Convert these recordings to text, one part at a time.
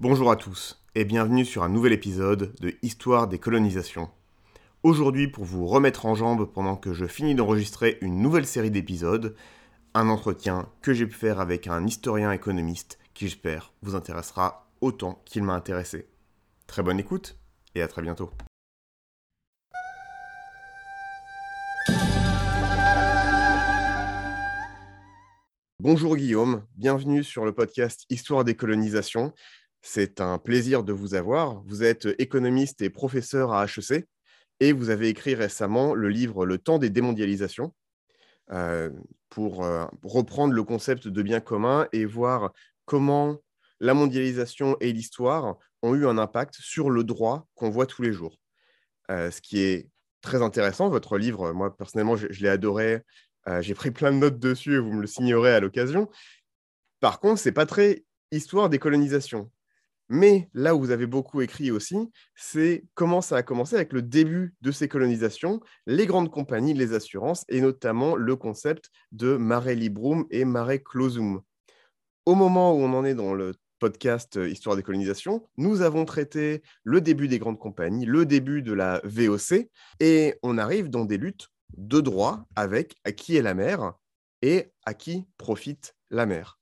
Bonjour à tous et bienvenue sur un nouvel épisode de Histoire des colonisations. Aujourd'hui, pour vous remettre en jambe pendant que je finis d'enregistrer une nouvelle série d'épisodes, un entretien que j'ai pu faire avec un historien économiste qui, j'espère, vous intéressera autant qu'il m'a intéressé. Très bonne écoute et à très bientôt. Bonjour Guillaume, bienvenue sur le podcast Histoire des colonisations. C'est un plaisir de vous avoir. Vous êtes économiste et professeur à HEC et vous avez écrit récemment le livre Le temps des démondialisations euh, pour euh, reprendre le concept de bien commun et voir comment la mondialisation et l'histoire ont eu un impact sur le droit qu'on voit tous les jours. Euh, ce qui est très intéressant, votre livre, moi personnellement, je, l'ai adoré. J'ai pris plein de notes dessus et vous me le signerez à l'occasion. Par contre, c'est pas très histoire des colonisations. Mais là où vous avez beaucoup écrit aussi, c'est comment ça a commencé avec le début de ces colonisations, les grandes compagnies, les assurances, et notamment le concept de mare librum et mare clausum. Au moment où on en est dans le podcast euh, Histoire des colonisations, nous avons traité le début des grandes compagnies, le début de la VOC, et on arrive dans des luttes de droit avec à qui est la mer et à qui profite la mer.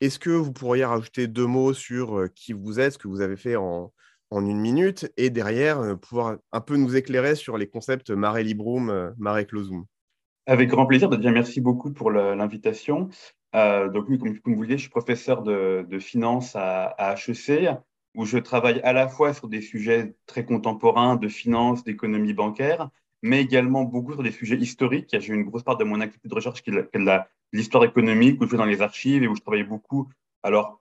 Est-ce que vous pourriez rajouter deux mots sur qui vous êtes, ce que vous avez fait en, une minute, et derrière, pouvoir un peu nous éclairer sur les concepts Mare Librum, Mare Clausum Avec grand plaisir. Déjà, merci beaucoup pour l'invitation. Euh, donc, comme, vous le dites, je suis professeur de, finance à, à, HEC, où je travaille à la fois sur des sujets très contemporains de finance, d'économie bancaire, mais également beaucoup sur des sujets historiques. J'ai une grosse part de mon activité de recherche qui est l'histoire économique, où je vais dans les archives et où je travaille beaucoup, alors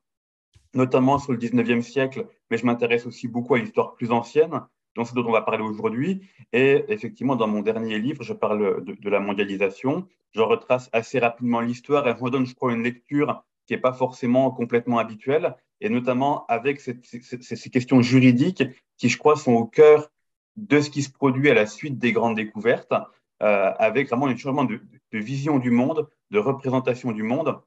notamment sur le 19e siècle, mais je m'intéresse aussi beaucoup à l'histoire plus ancienne, donc c'est dont on va parler aujourd'hui. Et effectivement, dans mon dernier livre, je parle de, la mondialisation. Je retrace assez rapidement l'histoire et je me donne, je crois, une lecture qui n'est pas forcément complètement habituelle, et notamment avec ces questions juridiques qui, je crois, sont au cœur de ce qui se produit à la suite des grandes découvertes, euh, avec vraiment un changement de, vision du monde, de représentation du monde,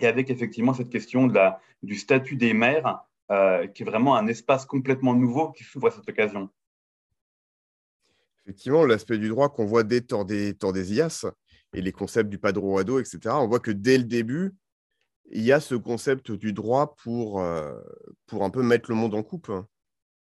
et avec effectivement cette question de la, du statut des mers, euh, qui est vraiment un espace complètement nouveau qui s'ouvre à cette occasion. Effectivement, l'aspect du droit qu'on voit dès Tordesillas et les concepts du padroado, etc., on voit que dès le début, il y a ce concept du droit pour, euh, pour un peu mettre le monde en coupe.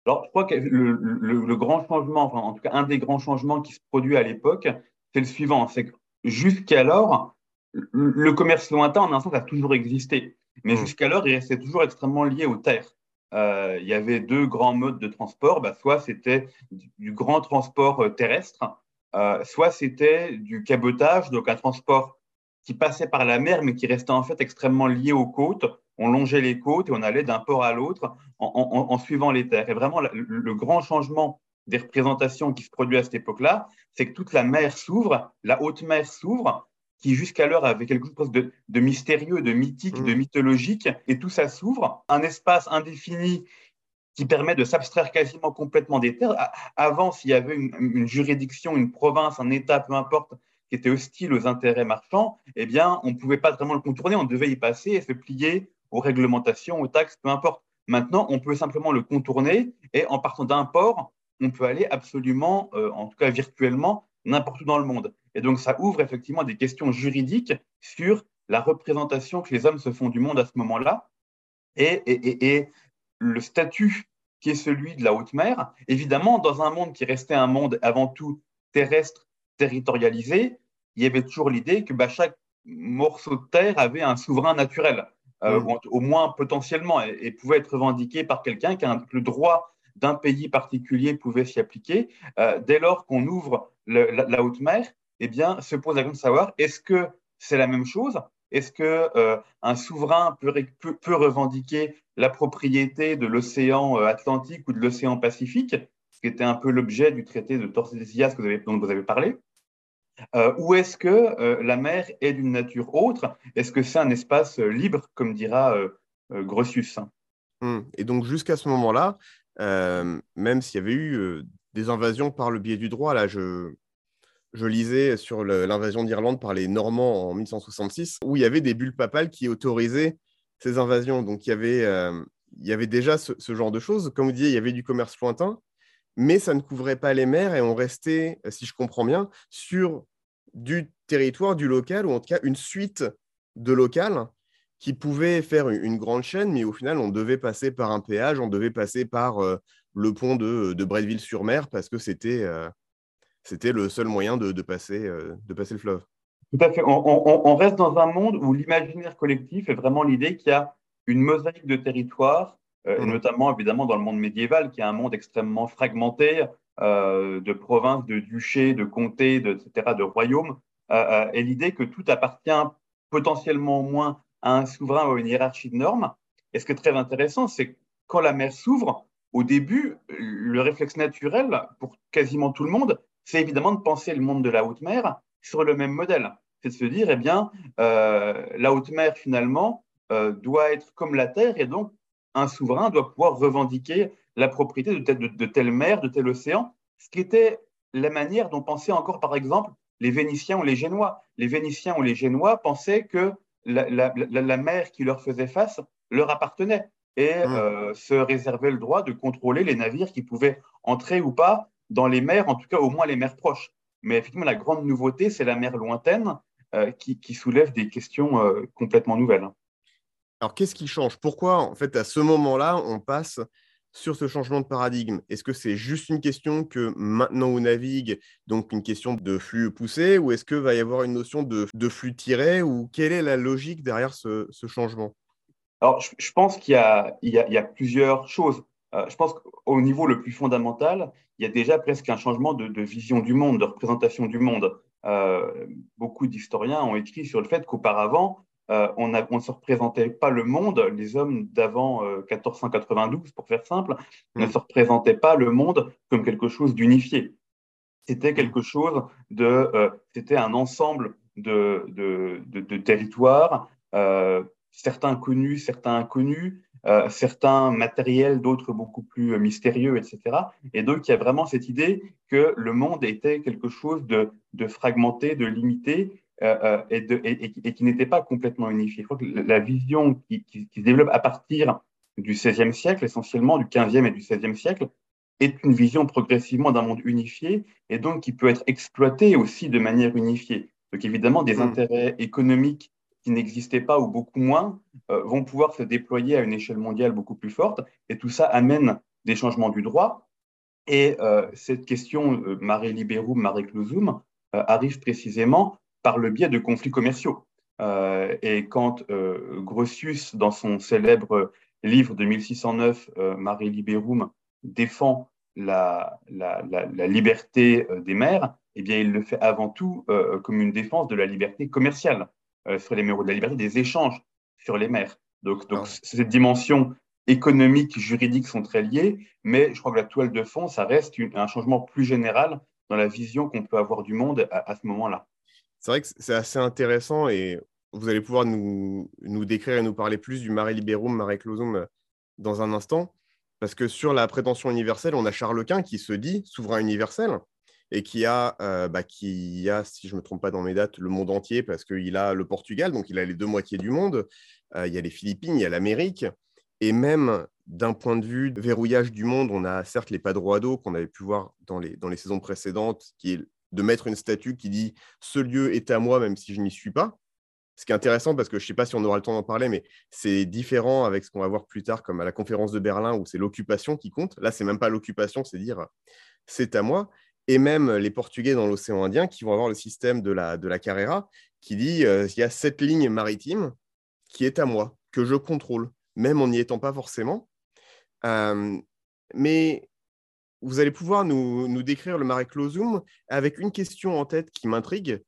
Alors, je crois que le, grand changement, enfin, en tout cas, un des grands changements qui se produit à l'époque, c'est le suivant c'est que jusqu'alors, le commerce lointain, en un sens, a toujours existé. Mais mmh. jusqu'alors, il restait toujours extrêmement lié aux terres. Euh, il y avait deux grands modes de transport. Bah, soit c'était du, grand transport euh, terrestre, euh, soit c'était du cabotage, donc un transport qui passait par la mer, mais qui restait en fait extrêmement lié aux côtes, on longeait les côtes et on allait d'un port à l'autre en, suivant les terres. Et vraiment, le, grand changement des représentations qui se produit à cette époque-là, c'est que toute la mer s'ouvre, la haute mer s'ouvre, qui jusqu'alors avait quelque chose de, mystérieux, de mythique, de mmh. mythologique, et tout ça s'ouvre, un espace indéfini qui permet de s'abstraire quasiment complètement des terres. Avant, s'il y avait une, juridiction, une province, un État, peu importe, qui était hostile aux intérêts marchands, eh bien, on ne pouvait pas vraiment le contourner, on devait y passer et se plier aux réglementations, aux taxes, peu importe. Maintenant, on peut simplement le contourner et en partant d'un port, on peut aller absolument, euh, en tout cas virtuellement, n'importe où dans le monde. Et donc, ça ouvre effectivement des questions juridiques sur la représentation que les hommes se font du monde à ce moment-là et, et, et, le statut qui est celui de la haute mer. Évidemment, dans un monde qui restait un monde avant tout terrestre, territorialisé, il y avait toujours l'idée que bah, chaque morceau de terre avait un souverain naturel. Euh, au moins potentiellement, et, pouvait être revendiqué par quelqu'un qui a le droit d'un pays particulier pouvait s'y appliquer. Euh, dès lors qu'on ouvre la, haute mer, eh bien, se pose la question de savoir est-ce que c'est la même chose? Est-ce que euh, un souverain peut, peut, revendiquer la propriété de l'océan Atlantique ou de l'océan Pacifique, ce qui était un peu l'objet du traité de Tordesillas que vous avez, dont vous avez parlé ou est-ce que la mer est d'une nature autre? Est-ce que c'est un espace libre, comme dira Grotius? Hmm. Et donc jusqu'à ce moment-là, même s'il y avait eu des invasions par le biais du droit, là je, je lisais sur l'invasion d'Irlande par les Normands en 1166, où il y avait des bulles papales qui autorisaient ces invasions. Donc il y avait, euh, il y avait déjà ce, genre de choses. Comme vous disiez, il y avait du commerce lointain, mais ça ne couvrait pas les mers et on restait, si je comprends bien, sur du territoire, du local, ou en tout cas une suite de locales qui pouvaient faire une grande chaîne, mais au final, on devait passer par un péage, on devait passer par euh, le pont de, de Bretteville-sur-Mer parce que c'était euh, c'était le seul moyen de, passer, euh, de passer le fleuve. Tout à fait. On, reste dans un monde où l'imaginaire collectif est vraiment l'idée qu'il y a une mosaïque de territoires, euh, mmh. notamment évidemment dans le monde médiéval, qui est un monde extrêmement fragmenté euh, de provinces, de duchés, de comtés, de, etc., de royaumes, et l'idée que tout appartient potentiellement au moins à un souverain ou à une hiérarchie de normes. Et ce qui est très intéressant, c'est que quand la mer s'ouvre, au début, le réflexe naturel pour quasiment tout le monde, c'est évidemment de penser le monde de la haute mer sur le même modèle. C'est de se dire, eh bien, euh, la haute mer, finalement, euh, doit être comme la terre, et donc un souverain doit pouvoir revendiquer la propriété de, telle mer, de tel océan, ce qui était la manière dont pensaient encore, par exemple, les Vénitiens ou les Génois. Les Vénitiens ou les Génois pensaient que la, mer qui leur faisait face leur appartenait et mmh. euh, se réservait le droit de contrôler les navires qui pouvaient entrer ou pas dans les mers, en tout cas au moins les mers proches. Mais effectivement, la grande nouveauté, c'est la mer lointaine euh, qui, soulève des questions euh, complètement nouvelles. Alors, qu'est-ce qui change? Pourquoi, en fait, à ce moment-là, on passe sur ce changement de paradigme? Est-ce que c'est juste une question que maintenant on navigue, donc une question de flux poussé, ou est-ce qu'il va y avoir une notion de, flux tiré, ou quelle est la logique derrière ce, changement? Alors, je, pense qu'il y, y, a plusieurs choses. Euh, je pense qu'au niveau le plus fondamental, il y a déjà presque un changement de, vision du monde, de représentation du monde. Euh, beaucoup d'historiens ont écrit sur le fait qu'auparavant, euh, on, ne se représentait pas le monde, les hommes d'avant 1492, pour faire simple, ne mm. se représentaient pas le monde comme quelque chose d'unifié. C'était quelque chose de, c'était un ensemble de, de, de territoires, certains connus, certains inconnus, euh, certains matériels, d'autres beaucoup plus euh, mystérieux, etc. Et donc, il y a vraiment cette idée que le monde était quelque chose de, fragmenté, de limité, euh, et, qui n'était pas complètement unifié. Je crois que la vision qui, se développe à partir du XVIe siècle, essentiellement du XVe et du XVIe siècle, est une vision progressivement d'un monde unifié et donc qui peut être exploité aussi de manière unifiée. Donc évidemment, des mmh. intérêts économiques qui n'existaient pas ou beaucoup moins euh, vont pouvoir se déployer à une échelle mondiale beaucoup plus forte. Et tout ça amène des changements du droit. Et euh, cette question, euh, mare liberum, mare clausum, arrive précisément par le biais de conflits commerciaux. et quand Grotius, dans son célèbre livre de 1609, Mare liberum, défend la, la, la, liberté des mers, eh bien, il le fait avant tout comme une défense de la liberté commerciale. Euh, sur les mers de la liberté, des échanges sur les mers. Donc, donc cette dimension économique, juridique sont très liées, mais je crois que la toile de fond, ça reste un changement plus général dans la vision qu'on peut avoir du monde à, ce moment-là. C'est vrai que c'est assez intéressant et vous allez pouvoir nous, nous, décrire et nous parler plus du mare liberum, mare clausum euh, dans un instant, parce que sur la prétention universelle, on a Charles Quint qui se dit souverain universel, et qui a, euh, bah, qui a, si je ne me trompe pas dans mes dates, le monde entier parce qu'il a le Portugal, donc il a les deux moitiés du monde. Euh, il y a les Philippines, il y a l'Amérique. Et même d'un point de vue de verrouillage du monde, on a certes les Padroado qu'on avait pu voir dans les, dans les saisons précédentes, qui est de mettre une statue qui dit ce lieu est à moi même si je n'y suis pas. Ce qui est intéressant parce que je ne sais pas si on aura le temps d'en parler, mais c'est différent avec ce qu'on va voir plus tard, comme à la conférence de Berlin où c'est l'occupation qui compte. Là, c'est même pas l'occupation, c'est dire c'est à moi et même les Portugais dans l'océan Indien qui vont avoir le système de la, de la Carrera qui dit euh, il y a cette ligne maritime qui est à moi, que je contrôle, même en n'y étant pas forcément. Euh, mais vous allez pouvoir nous, décrire le mare clausum avec une question en tête qui m'intrigue.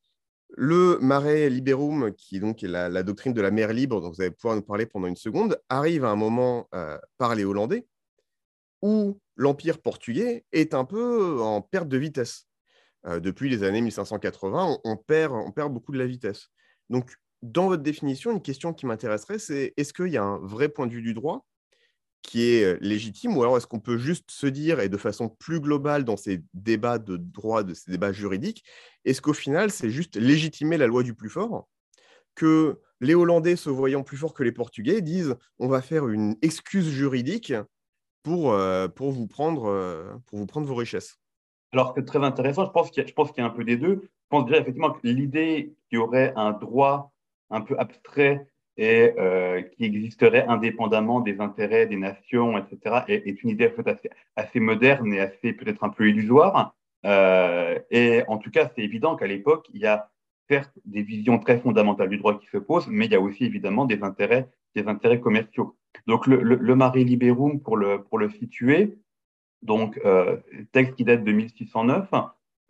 Le mare liberum, qui donc est la, doctrine de la mer libre, dont vous allez pouvoir nous parler pendant une seconde, arrive à un moment euh, par les Hollandais, où l'Empire portugais est un peu en perte de vitesse. depuis les années 1580, on, on perd beaucoup de la vitesse. Donc, dans votre définition, une question qui m'intéresserait, c'est est-ce qu'il y a un vrai point de vue du droit qui est légitime ou alors est-ce qu'on peut juste se dire, et de façon plus globale dans ces débats de droit, de ces débats juridiques, est-ce qu'au final, c'est juste légitimer la loi du plus fort? Que les Hollandais, se voyant plus forts que les Portugais, disent on va faire une excuse juridique pour, pour, vous, prendre, pour vous prendre vos richesses Alors, c'est très intéressant. Je pense qu'il y, y, a un peu des deux. Je pense déjà effectivement que l'idée qu'il y aurait un droit un peu abstrait et euh, qui existerait indépendamment des intérêts des nations, etc., est, une idée assez, moderne et assez peut-être un peu illusoire. Euh, et en tout cas, c'est évident qu'à l'époque, il y a certes des visions très fondamentales du droit qui se posent, mais il y a aussi évidemment des intérêts, des intérêts commerciaux. Donc le, le, Liberum, pour le, situer, donc euh, texte qui date de 1609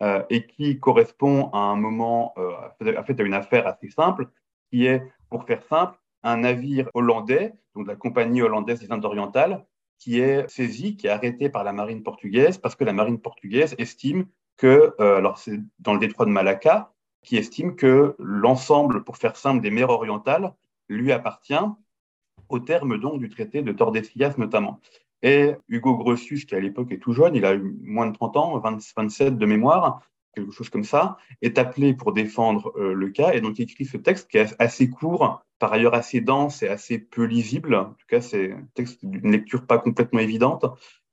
euh, et qui correspond à un moment, en fait à une affaire assez simple, qui est, pour faire simple, un navire hollandais, donc de la compagnie hollandaise des Indes orientales, qui est saisi, qui est arrêté par la marine portugaise parce que la marine portugaise estime que, euh, alors c'est dans le détroit de Malacca, qui estime que l'ensemble, pour faire simple, des mers orientales lui appartient au terme donc du traité de Tordesillas notamment. Et Hugo Grotius, qui à l'époque est tout jeune, il a eu moins de 30 ans, 27 de mémoire, quelque chose comme ça, est appelé pour défendre euh, le cas et donc écrit ce texte qui est assez court, par ailleurs assez dense et assez peu lisible. En tout cas, c'est un texte d'une lecture pas complètement évidente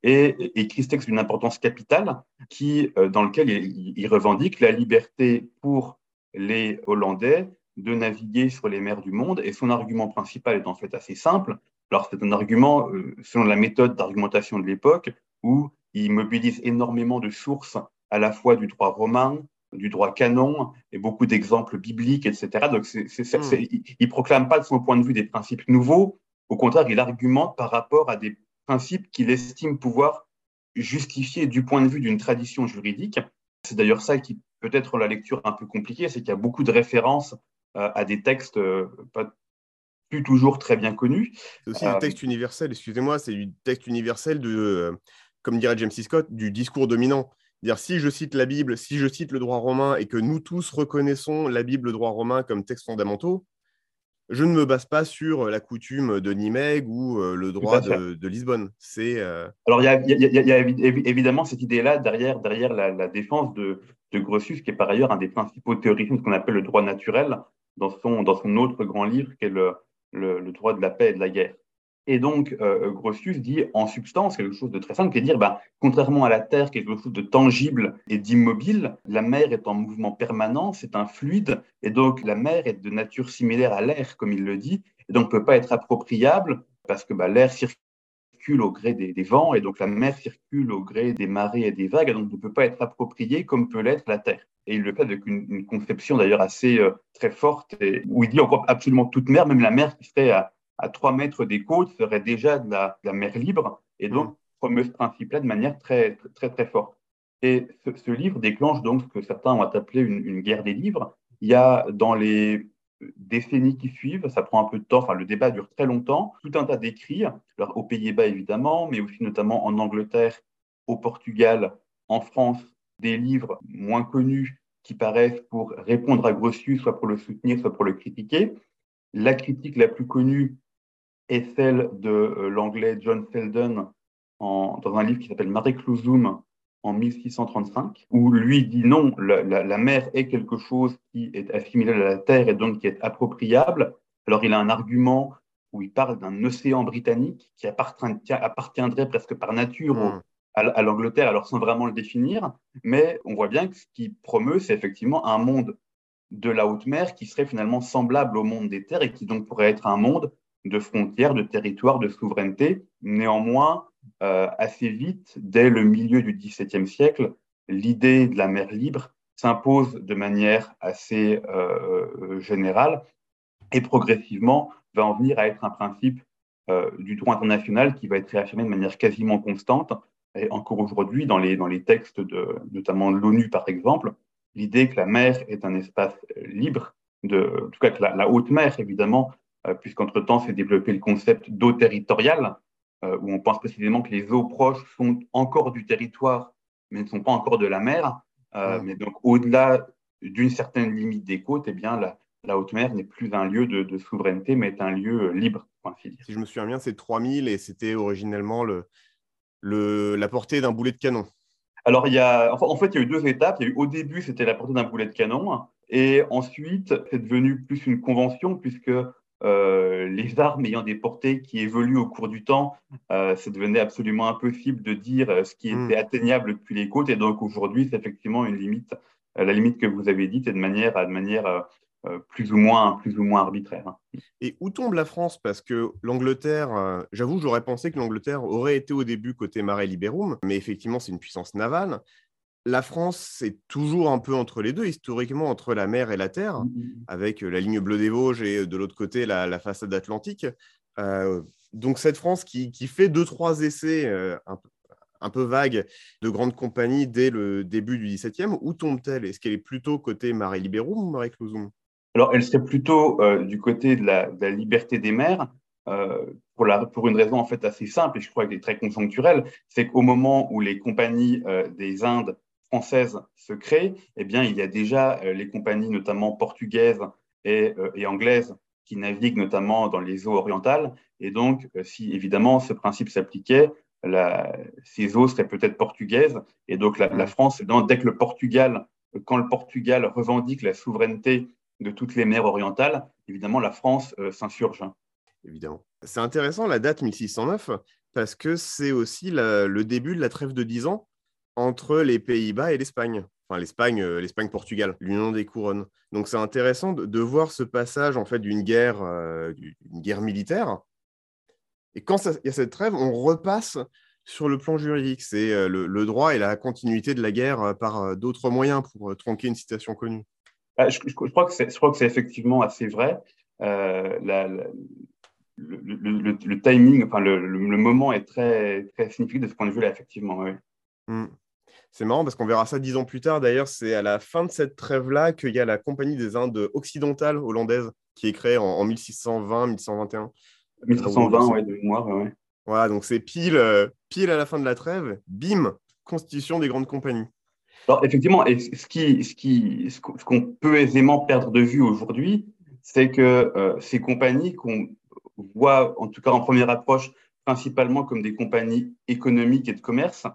et écrit ce texte d'une importance capitale qui, euh, dans lequel il, revendique la liberté pour les Hollandais de naviguer sur les mers du monde. Et son argument principal est en fait assez simple. Alors, c'est un argument euh, selon la méthode d'argumentation de l'époque où il mobilise énormément de sources à la fois du droit romain, du droit canon et beaucoup d'exemples bibliques, etc. Donc, hmm. il ne proclame pas de son point de vue des principes nouveaux. Au contraire, il argumente par rapport à des principes qu'il estime pouvoir justifier du point de vue d'une tradition juridique. C'est d'ailleurs ça qui peut être la lecture un peu compliquée, c'est qu'il y a beaucoup de références euh, à des textes euh, pas plus toujours très bien connus. C'est aussi du euh, texte universel, excusez-moi, c'est du texte universel de, comme dirait James C. Scott, du discours dominant. Dire si je cite la Bible, si je cite le droit romain et que nous tous reconnaissons la Bible, le droit romain comme textes fondamentaux, je ne me base pas sur la coutume de Nimègue ou euh, le droit de, Lisbonne. C'est euh, alors il y, a, évidemment cette idée-là derrière, derrière la, défense de, de, Grotius, qui est par ailleurs un des principaux théoriciens de ce qu'on appelle le droit naturel dans son, dans son autre grand livre, qui est le, le droit de la paix et de la guerre. Et donc, euh, Grotius dit en substance quelque chose de très simple, qui est de dire, bah, contrairement à la Terre, quelque chose de tangible et d'immobile, la mer est en mouvement permanent, c'est un fluide, et donc la mer est de nature similaire à l'air, comme il le dit, et donc ne peut pas être appropriable, parce que bah, l'air circule au gré des, vents, et donc la mer circule au gré des marées et des vagues, et donc ne peut pas être appropriée comme peut l'être la Terre. Et il le fait avec une, conception d'ailleurs assez euh, très forte, où il dit encore absolument toute mer, même la mer qui serait à à 3 mètres des côtes serait déjà de la, mer libre et donc mmh. promeut ce principe-là de manière très, très, très forte. Et ce, livre déclenche donc ce que certains ont appelé une, guerre des livres. Il y a dans les décennies qui suivent, ça prend un peu de temps, enfin le débat dure très longtemps, tout un tas d'écrits, aux Pays-Bas évidemment, mais aussi notamment en Angleterre, au Portugal, en France, des livres moins connus qui paraissent pour répondre à Grotius, soit pour le soutenir, soit pour le critiquer. La critique la plus connue est celle de euh, l'anglais John Selden en, dans un livre qui s'appelle Mare Clusum en 1635, où lui dit non, la, mer est quelque chose qui est assimilé à la terre et donc qui est appropriable. Alors il a un argument où il parle d'un océan britannique qui appartiendrait presque par nature hmm. à, l'Angleterre, alors sans vraiment le définir, mais on voit bien que ce qui promeut, c'est effectivement un monde de la haute mer qui serait finalement semblable au monde des terres et qui donc pourrait être un monde de frontières, de territoires, de souveraineté. Néanmoins, euh, assez vite, dès le milieu du XVIIe siècle, l'idée de la mer libre s'impose de manière assez euh, générale et progressivement va en venir à être un principe euh, du droit international qui va être réaffirmé de manière quasiment constante. Et encore aujourd'hui, dans les, dans les textes de, notamment de l'ONU, par exemple, l'idée que la mer est un espace libre, de, en tout cas que la haute mer, évidemment, puisqu'entre-temps s'est développé le concept d'eau territoriale, euh, où on pense précisément que les eaux proches sont encore du territoire, mais ne sont pas encore de la mer. Mm. Mais donc, au-delà d'une certaine limite des côtes, eh bien, la, la haute mer n'est plus un lieu de, souveraineté, mais est un lieu libre. Si je me souviens bien, c'est 3000 et c'était originellement le, le, la portée d'un boulet de canon. Alors, il y a, en fait, il y a eu deux étapes. Il y a eu, au début, c'était la portée d'un boulet de canon. Et ensuite, c'est devenu plus une convention, puisque euh, les armes ayant des portées qui évoluent au cours du temps, euh, ça devenait absolument impossible de dire euh, ce qui hmm. était atteignable depuis les côtes. Et donc, aujourd'hui, c'est effectivement une limite. la limite que vous avez dite est de manière, de manière euh, plus ou moins, plus ou moins arbitraire. Et où tombe la France? Parce que l'Angleterre, euh, j'avoue, j'aurais pensé que l'Angleterre aurait été au début côté Mare Liberum, mais effectivement, c'est une puissance navale. La France, c'est toujours un peu entre les deux, historiquement, entre la mer et la terre, mm-hmm. avec la ligne bleue des Vosges et de l'autre côté, la, façade atlantique. Euh, donc, cette France qui, fait deux, trois essais un, peu vagues de grandes compagnies dès le début du XVIIe, où tombe-t-elle? Est-ce qu'elle est plutôt côté Mare Liberum ou Mare Closum alors, elle serait plutôt euh, du côté de la, liberté des mers, euh, pour, la, pour, une raison en fait assez simple, et je crois qu'elle est très conjoncturelle, c'est qu'au moment où les compagnies euh, des Indes françaises se créent, eh bien, il y a déjà les compagnies notamment portugaises et, et, anglaises qui naviguent notamment dans les eaux orientales. Et donc, si évidemment ce principe s'appliquait, ces eaux seraient peut-être portugaises. Et donc, la, la France, dès que le Portugal, quand le Portugal revendique la souveraineté de toutes les mers orientales, évidemment, la France euh, s'insurge. Évidemment. C'est intéressant la date 1609 parce que c'est aussi le début de la trêve de 10 ans entre les Pays-Bas et l'Espagne. Enfin, l'Espagne, euh, l'Espagne-Portugal, l'union des couronnes. Donc, c'est intéressant de, voir ce passage en fait d'une guerre, euh, guerre militaire. Et quand il y a cette trêve, on repasse sur le plan juridique. C'est le, droit et la continuité de la guerre par d'autres moyens pour tronquer une situation connue. Bah, je, crois que c'est, je crois que c'est effectivement assez vrai. Euh, le, timing, enfin le, moment est très, très significatif de ce point de vue-là, effectivement. Hmm. C'est marrant parce qu'on verra ça dix ans plus tard. D'ailleurs, c'est à la fin de cette trêve-là qu'il y a la Compagnie des Indes occidentales hollandaises qui est créée en, 1620-1621. 1620, oui, de mémoire, ouais. Voilà, donc c'est pile, euh, pile à la fin de la trêve, bim, constitution des grandes compagnies. Alors, effectivement, et ce qu'on ce qui, ce qu'on peut aisément perdre de vue aujourd'hui, c'est que euh, ces compagnies qu'on voit, en tout cas en première approche, principalement comme des compagnies économiques et de commerce,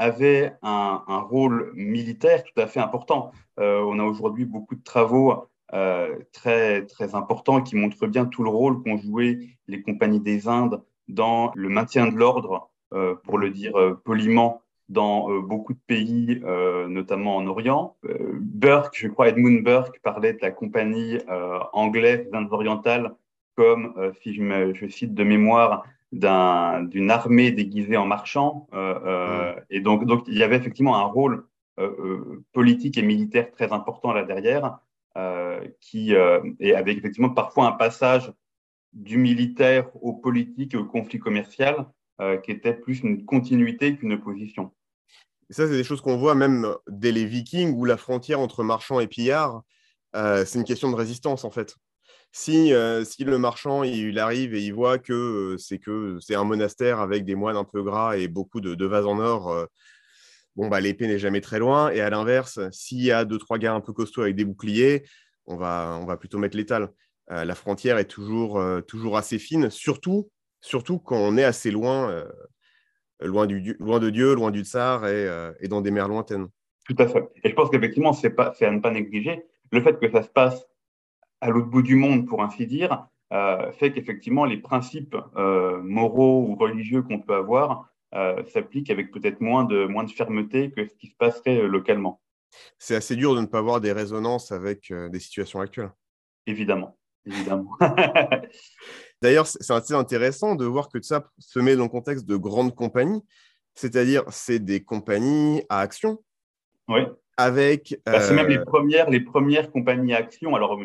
avaient un, rôle militaire tout à fait important. Euh, on a aujourd'hui beaucoup de travaux euh, très, très importants qui montrent bien tout le rôle qu'ont joué les compagnies des Indes dans le maintien de l'ordre, pour le dire poliment, dans euh, beaucoup de pays, euh, notamment en Orient. Euh, Burke, je crois Edmund Burke, parlait de la compagnie anglaise d'Inde orientale comme, si je, cite de mémoire, d'une armée déguisée en marchand. Et donc, donc, il y avait effectivement un rôle politique et militaire très important là derrière, qui, et avec effectivement parfois un passage du militaire au politique et au conflit commercial, qui était plus une continuité qu'une opposition. Et ça, c'est des choses qu'on voit même dès les Vikings, où la frontière entre marchands et pillards, euh, c'est une question de résistance, en fait. Si, euh, si le marchand il arrive et il voit que euh, c'est que c'est un monastère avec des moines un peu gras et beaucoup de, vases en or, bon bah l'épée n'est jamais très loin. Et à l'inverse, s'il y a deux trois gars un peu costauds avec des boucliers, on va on va plutôt mettre l'étal. la frontière est toujours toujours assez fine, surtout surtout quand on est assez loin loin, du, loin de Dieu, loin du tsar euh, et, dans des mers lointaines. Tout à fait. Et je pense qu'effectivement, c'est à ne pas négliger. Le fait que ça se passe à l'autre bout du monde, pour ainsi dire, euh, fait qu'effectivement, les principes euh, moraux ou religieux qu'on peut avoir s'appliquent avec peut-être moins de, moins de fermeté que ce qui se passerait localement. C'est assez dur de ne pas avoir des résonances avec des situations actuelles. Évidemment, évidemment. D'ailleurs, c'est assez intéressant de voir que ça se met dans le contexte de grandes compagnies, c'est-à-dire c'est des compagnies à action. Oui. Avec. Bah, c'est même les euh, premières, les premières compagnies à action. Alors,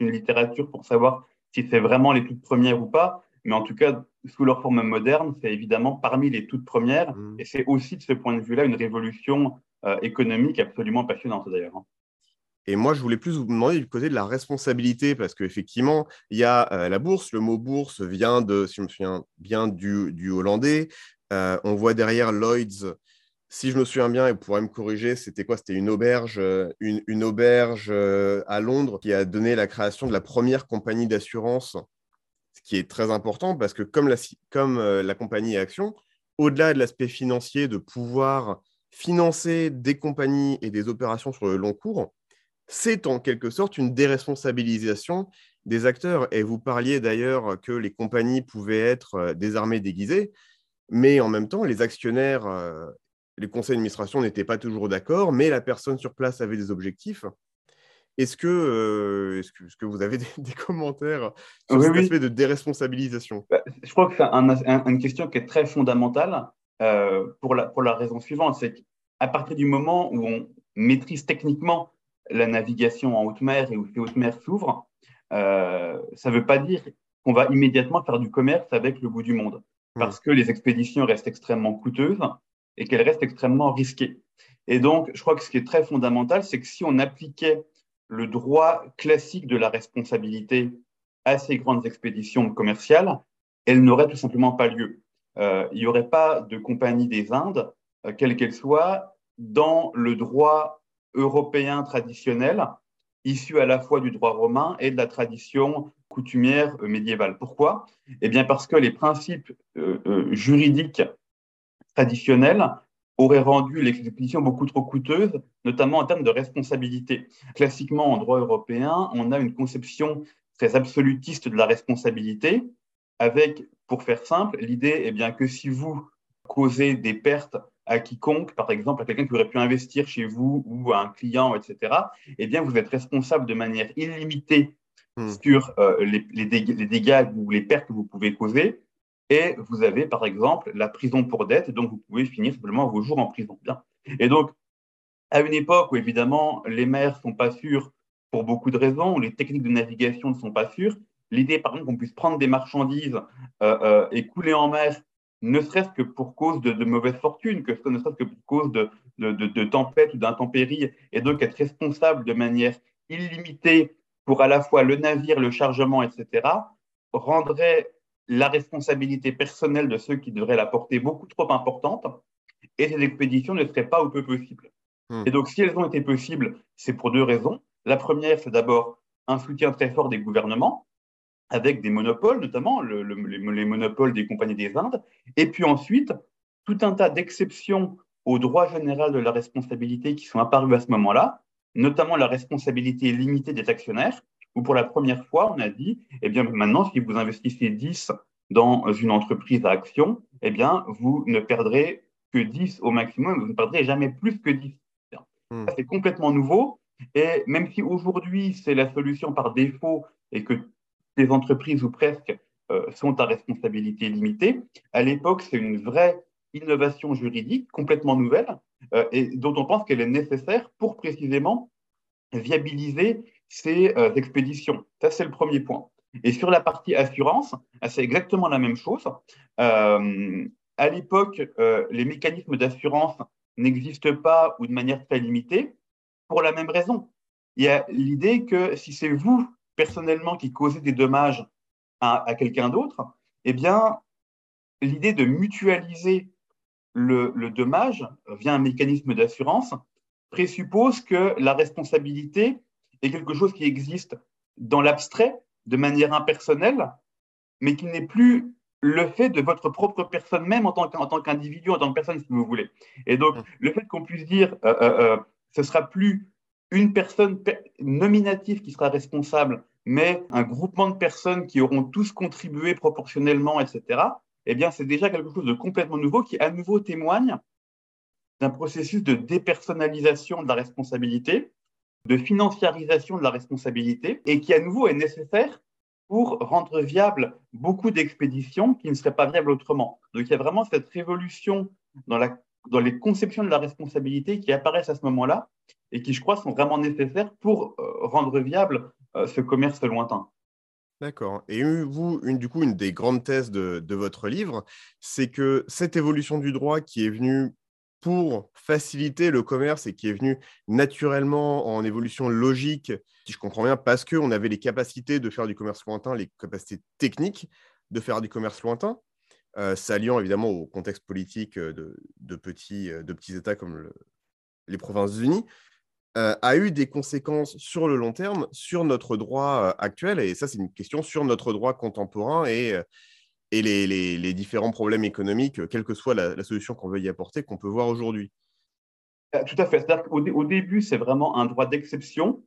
une littérature pour savoir si c'est vraiment les toutes premières ou pas, mais en tout cas, sous leur forme moderne, c'est évidemment parmi les toutes premières. Mmh. Et c'est aussi de ce point de vue-là une révolution euh, économique absolument passionnante d'ailleurs. Hein. Et moi, je voulais plus vous demander du côté de la responsabilité, parce qu'effectivement, il y a euh, la bourse. Le mot bourse vient de, si je me souviens bien, du, hollandais. Euh, on voit derrière Lloyds, si je me souviens bien, et vous pourrez me corriger, c'était quoi? C'était une auberge, une, une auberge à Londres qui a donné la création de la première compagnie d'assurance, ce qui est très important parce que comme la, comme la compagnie Action, au-delà de l'aspect financier, de pouvoir financer des compagnies et des opérations sur le long cours, c'est en quelque sorte une déresponsabilisation des acteurs. Et vous parliez d'ailleurs que les compagnies pouvaient être euh, des armées déguisées, mais en même temps, les actionnaires, euh, les conseils d'administration n'étaient pas toujours d'accord, mais la personne sur place avait des objectifs. Est-ce que, euh, est-ce que, vous avez des, commentaires sur cet aspect de déresponsabilisation? Bah, Je crois que c'est une question qui est très fondamentale pour, la, pour la raison suivante, c'est qu'à partir du moment où on maîtrise techniquement la navigation en haute mer et où ces hautes mers s'ouvrent, euh, ça ne veut pas dire qu'on va immédiatement faire du commerce avec le bout du monde, hmm. parce que les expéditions restent extrêmement coûteuses et qu'elles restent extrêmement risquées. Et donc, je crois que ce qui est très fondamental, c'est que si on appliquait le droit classique de la responsabilité à ces grandes expéditions commerciales, elles n'auraient tout simplement pas lieu. Euh, il n'y aurait pas de compagnie des Indes, euh, quelle qu'elle soit, dans le droit européen traditionnel, issu à la fois du droit romain et de la tradition coutumière euh, médiévale. Pourquoi? Eh bien parce que les principes juridiques traditionnels auraient rendu l'exécution beaucoup trop coûteuse, notamment en termes de responsabilité. Classiquement, en droit européen, on a une conception très absolutiste de la responsabilité, avec, pour faire simple, l'idée est bien que si vous causez des pertes à quiconque, par exemple à quelqu'un qui aurait pu investir chez vous ou à un client, etc., eh bien, vous êtes responsable de manière illimitée hmm. sur euh, les, dégâts, ou les pertes que vous pouvez causer. Et vous avez, par exemple, la prison pour dette, donc vous pouvez finir simplement vos jours en prison. Bien. Et donc, à une époque où, évidemment, les mers ne sont pas sûres pour beaucoup de raisons, où les techniques de navigation ne sont pas sûres, l'idée, par exemple, qu'on puisse prendre des marchandises euh, euh, et couler en mer ne serait-ce que pour cause de, mauvaise fortune, que ne serait-ce que pour cause de, de, tempête ou d'intempéries, et donc être responsable de manière illimitée pour à la fois le navire, le chargement, etc., rendrait la responsabilité personnelle de ceux qui devraient la porter beaucoup trop importante, et ces expéditions ne seraient pas ou peu possibles. Hmm. Et donc, si elles ont été possibles, c'est pour deux raisons. La première, c'est d'abord un soutien très fort des gouvernements, avec des monopoles, notamment les, monopoles des compagnies des Indes, et puis ensuite tout un tas d'exceptions au droit général de la responsabilité qui sont apparues à ce moment-là, notamment la responsabilité limitée des actionnaires, où pour la première fois, on a dit, eh bien maintenant, si vous investissez 10 dans une entreprise à action, eh bien, vous ne perdrez que 10 au maximum, vous ne perdrez jamais plus que 10. Hmm. C'est complètement nouveau. Et même si aujourd'hui, c'est la solution par défaut et que des entreprises ou presque euh, sont à responsabilité limitée. À l'époque, c'est une vraie innovation juridique complètement nouvelle euh, et dont on pense qu'elle est nécessaire pour précisément viabiliser ces euh, expéditions. Ça, c'est le premier point. Et sur la partie assurance, c'est exactement la même chose. à l'époque, les mécanismes d'assurance n'existent pas ou de manière très limitée pour la même raison. Il y a l'idée que si c'est vous personnellement qui causait des dommages à, quelqu'un d'autre, eh bien, l'idée de mutualiser le, dommage via un mécanisme d'assurance présuppose que la responsabilité est quelque chose qui existe dans l'abstrait, de manière impersonnelle, mais qui n'est plus le fait de votre propre personne même en tant qu'individu, en tant que personne, si vous voulez. Et donc, mmh. le fait qu'on puisse dire, euh, euh, euh, ce sera plus une personne nominative qui sera responsable, mais un groupement de personnes qui auront tous contribué proportionnellement, etc., eh bien, c'est déjà quelque chose de complètement nouveau qui, à nouveau, témoigne d'un processus de dépersonnalisation de la responsabilité, de financiarisation de la responsabilité, et qui, à nouveau, est nécessaire pour rendre viable beaucoup d'expéditions qui ne seraient pas viables autrement. Donc, il y a vraiment cette révolution dans, la, dans les conceptions de la responsabilité qui apparaissent à ce moment-là, et qui, je crois, sont vraiment nécessaires pour euh, rendre viable euh, ce commerce lointain. D'accord. Et vous, une, du coup, une des grandes thèses de, votre livre, c'est que cette évolution du droit qui est venue pour faciliter le commerce et qui est venue naturellement en évolution logique, si je comprends bien, parce qu'on avait les capacités de faire du commerce lointain, les capacités techniques de faire du commerce lointain, s'alliant évidemment au contexte politique de, petits, de petits États comme les Provinces-Unies, a eu des conséquences sur le long terme sur notre droit actuel. Et ça, c'est une question sur notre droit contemporain et, et les, les, différents problèmes économiques, quelle que soit la, solution qu'on veut y apporter, qu'on peut voir aujourd'hui. Tout à fait. Qu'au au début, c'est vraiment un droit d'exception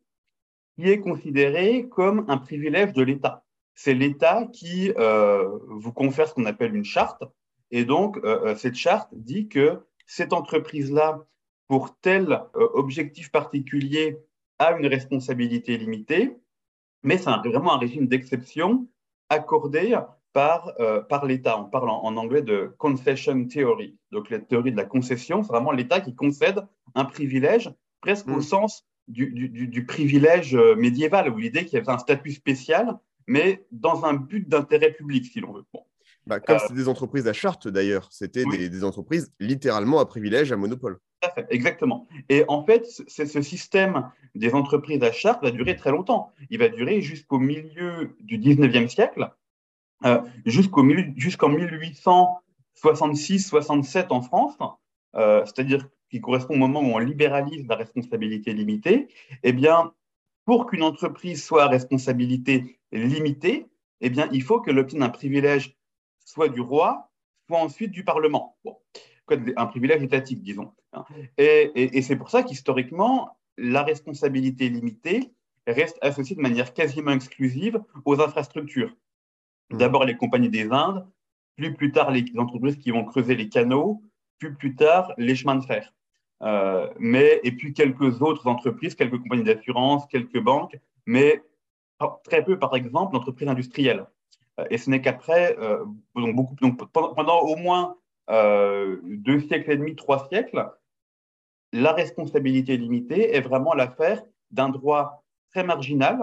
qui est considéré comme un privilège de l'État. C'est l'État qui euh, vous confère ce qu'on appelle une charte. Et donc, euh, euh, cette charte dit que cette entreprise-là, pour tel objectif particulier, a une responsabilité limitée, mais c'est vraiment un régime d'exception accordé par, par l'État. On parle en, anglais de concession theory. Donc, la théorie de la concession, c'est vraiment l'État qui concède un privilège, presque au mm. sens du, privilège euh, médiéval, ou l'idée qu'il y avait un statut spécial, mais dans un but d'intérêt public, si l'on veut. Bah, comme euh, c'était des entreprises à charte d'ailleurs, c'était des, entreprises littéralement à privilège, à monopole. exactement. Et en fait, c'est ce système des entreprises à charte va durer très longtemps. Il va durer jusqu'au milieu du 19e siècle, euh, jusqu'en 1866-67 en France. C'est-à-dire qui correspond au moment où on libéralise la responsabilité limitée, eh bien, pour qu'une entreprise soit à responsabilité limitée, eh bien, il faut qu'elle obtienne un privilège soit du roi, soit ensuite du Parlement. Un privilège étatique, disons. Et, c'est pour ça qu'historiquement, la responsabilité limitée reste associée de manière quasiment exclusive aux infrastructures. Mmh. D'abord les compagnies des Indes, plus plus tard les entreprises qui vont creuser les canaux, plus plus tard les chemins de fer. Euh, mais, et puis quelques autres entreprises, quelques compagnies d'assurance, quelques banques, mais très peu, par exemple, d'entreprises industrielles. Euh, et ce n'est qu'après, euh, donc beaucoup, donc pendant au moins deux siècles et demi, trois siècles, la responsabilité limitée est vraiment l'affaire d'un droit très marginal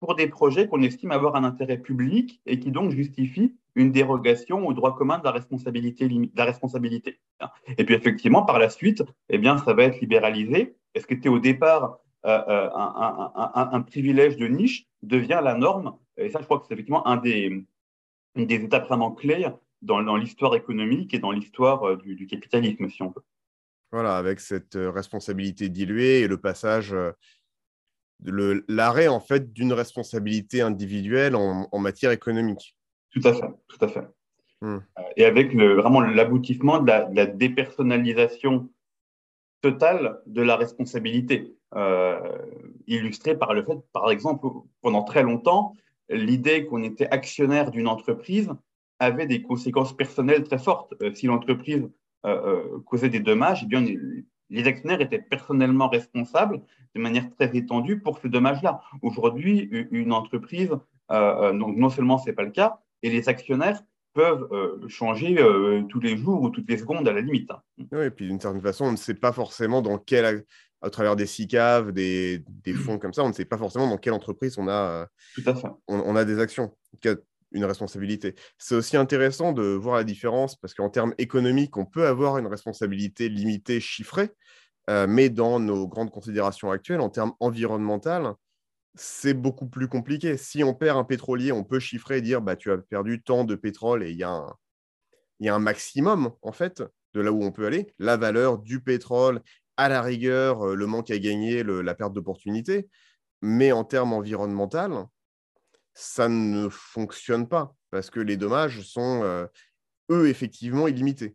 pour des projets qu'on estime avoir un intérêt public et qui donc justifient une dérogation au droit commun de la responsabilité. De la responsabilité. Et puis effectivement, par la suite, eh bien, ça va être libéralisé. est ce qui était au départ euh, euh, un, privilège de niche devient la norme? Et ça, je crois que c'est effectivement un des, une des étapes vraiment clés dans, l'histoire économique et dans l'histoire euh, du, capitalisme, si on veut. Voilà, avec cette responsabilité diluée et le passage, l'arrêt en fait d'une responsabilité individuelle en, matière économique. Tout à fait, tout à fait. Hmm. Euh, et avec le, vraiment l'aboutissement de, la, dépersonnalisation totale de la responsabilité, euh, illustrée par le fait, par exemple, pendant très longtemps, l'idée qu'on était actionnaire d'une entreprise avait des conséquences personnelles très fortes. Euh, si l'entreprise causait des dommages, eh bien, les actionnaires étaient personnellement responsables de manière très étendue pour ce dommage-là. Aujourd'hui, une entreprise, donc non seulement ce n'est pas le cas, et les actionnaires peuvent euh, changer euh, tous les jours ou toutes les secondes à la limite. Hein. Oui, et puis d'une certaine façon, on ne sait pas forcément dans quel, à travers des SICAV, des, des fonds comme ça, on ne sait pas forcément dans quelle entreprise on a, Tout à fait. On, a des actions, une responsabilité. C'est aussi intéressant de voir la différence parce qu'en termes économiques, on peut avoir une responsabilité limitée, chiffrée, euh, mais dans nos grandes considérations actuelles, en termes environnementaux, c'est beaucoup plus compliqué. Si on perd un pétrolier, on peut chiffrer et dire bah, tu as perdu tant de pétrole et il y, a un, y a un maximum, en fait, de là où on peut aller. La valeur du pétrole, à la rigueur, euh, le manque à gagner, la perte d'opportunité. Mais en termes environnementaux, ça ne fonctionne pas parce que les dommages sont, euh, eux, effectivement illimités.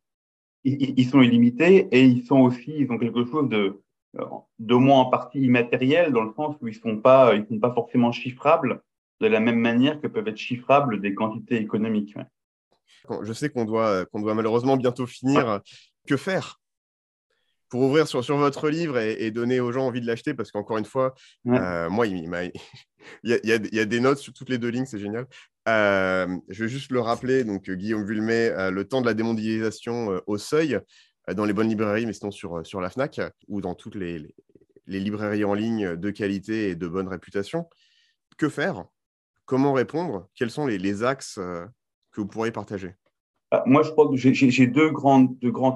ils, sont illimités et ils sont aussi, ils ont quelque chose de, de moins en partie immatériels, dans le sens où ils ne sont, pas, ils sont pas forcément chiffrables de la même manière que peuvent être chiffrables des quantités économiques. Je sais qu'on doit, qu'on doit malheureusement bientôt finir. Que faire? Pour ouvrir sur, sur votre livre et, donner aux gens envie de l'acheter Parce qu'encore une fois, euh, moi, il, il, y a, il, y a, des notes sur toutes les deux lignes, c'est génial. Euh, je vais juste le rappeler, donc Guillaume Vulmet, euh, Le temps de la démondialisation au seuil. Euh, dans les bonnes librairies, mais sinon sur, euh, sur la FNAC ou dans toutes les, les, librairies en ligne de qualité et de bonne réputation. Que faire? Comment répondre? Quels sont les, les axes euh, que vous pourriez partager? Moi, je crois que j'ai deux grands,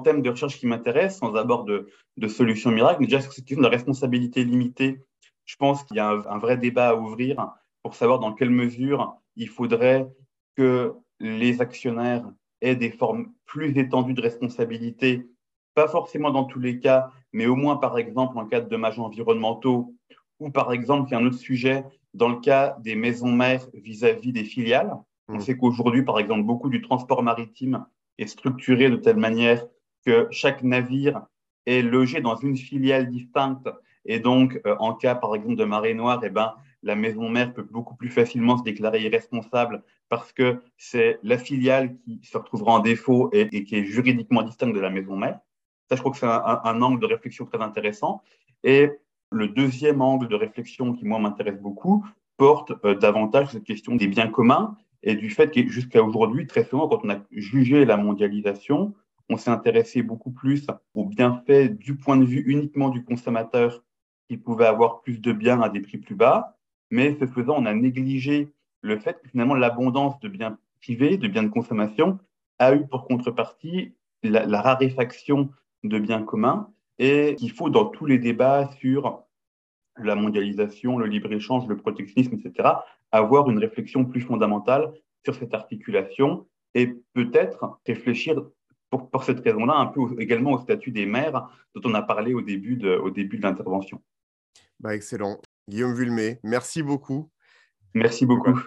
thèmes de recherche qui m'intéressent, sans abord de, de solutions miracles. Mais déjà, cette question de la responsabilité limitée, je pense qu'il y a un, vrai débat à ouvrir pour savoir dans quelle mesure il faudrait que les actionnaires ait des formes plus étendues de responsabilité, pas forcément dans tous les cas, mais au moins par exemple en cas de dommages environnementaux, ou par exemple, il y a un autre sujet dans le cas des maisons mères vis-à-vis des filiales. On mmh. sait qu'aujourd'hui, par exemple, beaucoup du transport maritime est structuré de telle manière que chaque navire est logé dans une filiale distincte. Et donc, euh, en cas, par exemple, de marée noire, eh ben, la maison mère peut beaucoup plus facilement se déclarer irresponsable parce que c'est la filiale qui se retrouvera en défaut et, qui est juridiquement distincte de la maison mère. Ça, je crois que c'est un, un, angle de réflexion très intéressant. Et le deuxième angle de réflexion qui, moi, m'intéresse beaucoup, porte euh, davantage cette question des biens communs et du fait que jusqu'à aujourd'hui, très souvent, quand on a jugé la mondialisation, on s'est intéressé beaucoup plus aux bienfaits du point de vue uniquement du consommateur qui pouvait avoir plus de biens à des prix plus bas. Mais ce faisant, on a négligé le fait que finalement l'abondance de biens privés, de biens de consommation, a eu pour contrepartie la, la raréfaction de biens communs et qu'il faut dans tous les débats sur la mondialisation, le libre-échange, le protectionnisme, etc., avoir une réflexion plus fondamentale sur cette articulation et peut-être réfléchir pour, pour cette raison-là un peu également au statut des maires dont on a parlé au début de, au début de l'intervention. Bah excellent. Guillaume Vulmé, merci beaucoup. Merci beaucoup.